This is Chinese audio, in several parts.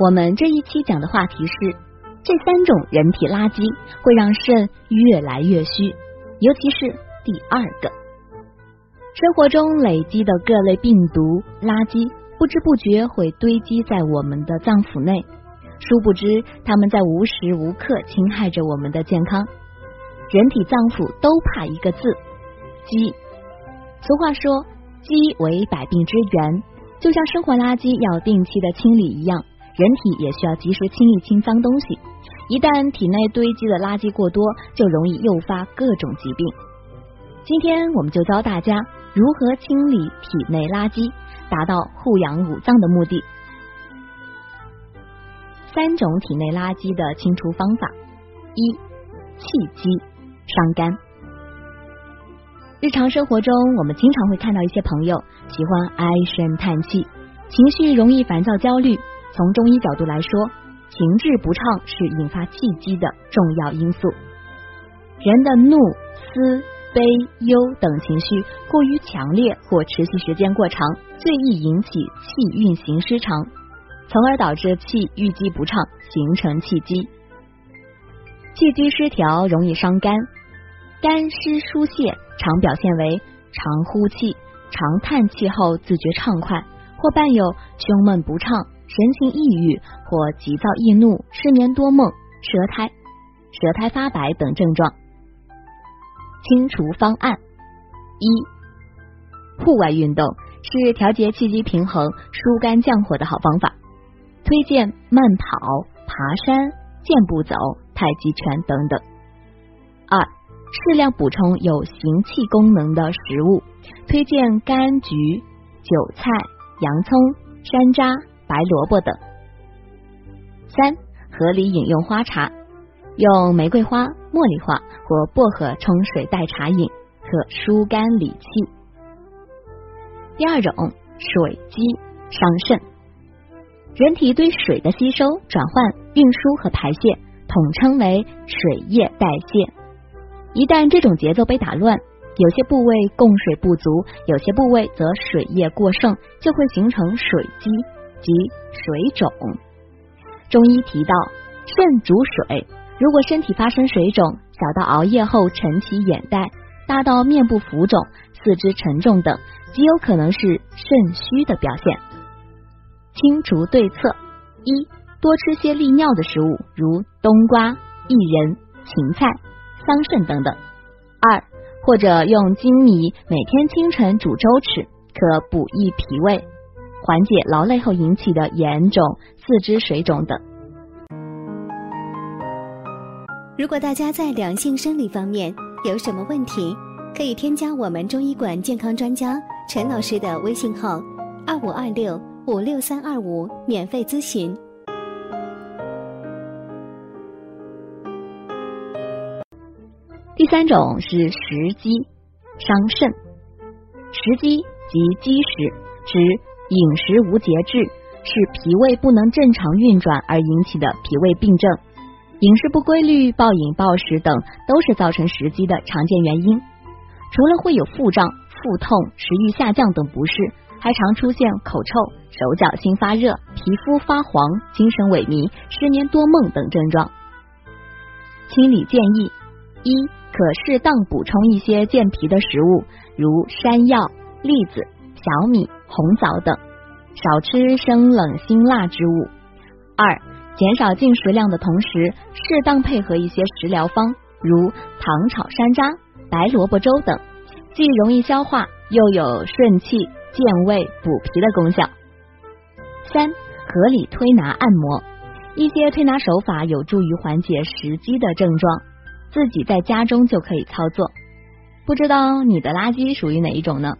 我们这一期讲的话题是这三种人体垃圾会让肾越来越虚，尤其是第二个。生活中累积的各类病毒垃圾，不知不觉会堆积在我们的脏腑内，殊不知他们在无时无刻侵害着我们的健康。人体脏腑都怕一个字——积。俗话说，积为百病之源，就像生活垃圾要定期的清理一样。人体也需要及时清一清脏东西，一旦体内堆积的垃圾过多，就容易诱发各种疾病。今天我们就教大家如何清理体内垃圾，达到护养五脏的目的。三种体内垃圾的清除方法：一、气机伤肝。日常生活中，我们经常会看到一些朋友喜欢唉声叹气，情绪容易烦躁、焦虑。从中医角度来说，情志不畅是引发气机的重要因素。人的怒、思、悲、忧等情绪过于强烈或持续时间过长，最易引起气运行失常，从而导致气郁积不畅，形成气机。气机失调容易伤肝，肝湿疏泄常表现为常呼气、常叹气后自觉畅快，或伴有胸闷不畅。神情抑郁或急躁易怒、失眠多梦、舌苔、舌苔发白等症状。清除方案一：户外运动是调节气机平衡、疏肝降火的好方法，推荐慢跑、爬山、健步走、太极拳等等。二：适量补充有行气功能的食物，推荐柑橘、韭菜、洋葱、山楂。白萝卜等。三、合理饮用花茶，用玫瑰花、茉莉花或薄荷冲水代茶饮，可疏肝理气。第二种，水积伤肾。人体对水的吸收、转换、运输和排泄，统称为水液代谢。一旦这种节奏被打乱，有些部位供水不足，有些部位则水液过剩，就会形成水积。及水肿。中医提到，肾主水，如果身体发生水肿，小到熬夜后晨起眼袋，大到面部浮肿、四肢沉重等，极有可能是肾虚的表现。清除对策：一、多吃些利尿的食物，如冬瓜、薏仁、芹菜、桑葚等等；二、或者用粳米每天清晨煮粥吃，可补益脾胃。缓解劳累后引起的眼肿、四肢水肿等。如果大家在两性生理方面有什么问题，可以添加我们中医馆健康专家陈老师的微信号：二五二六五六三二五，免费咨询。第三种是食积伤肾，食积即积食，指。饮食无节制是脾胃不能正常运转而引起的脾胃病症，饮食不规律、暴饮暴食等都是造成食积的常见原因。除了会有腹胀、腹痛、食欲下降等不适，还常出现口臭、手脚心发热、皮肤发黄、精神萎靡、失眠多梦等症状。清理建议：一、可适当补充一些健脾的食物，如山药、栗子。小米、红枣等，少吃生冷辛辣之物。二、减少进食量的同时，适当配合一些食疗方，如糖炒山楂、白萝卜粥等，既容易消化，又有顺气、健胃、补脾的功效。三、合理推拿按摩，一些推拿手法有助于缓解食积的症状，自己在家中就可以操作。不知道你的垃圾属于哪一种呢？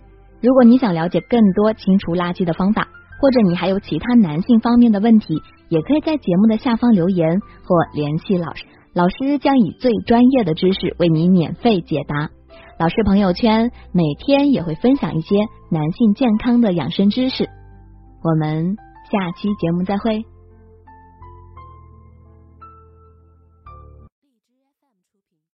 如果你想了解更多清除垃圾的方法，或者你还有其他男性方面的问题，也可以在节目的下方留言或联系老师，老师将以最专业的知识为你免费解答。老师朋友圈每天也会分享一些男性健康的养生知识。我们下期节目再会。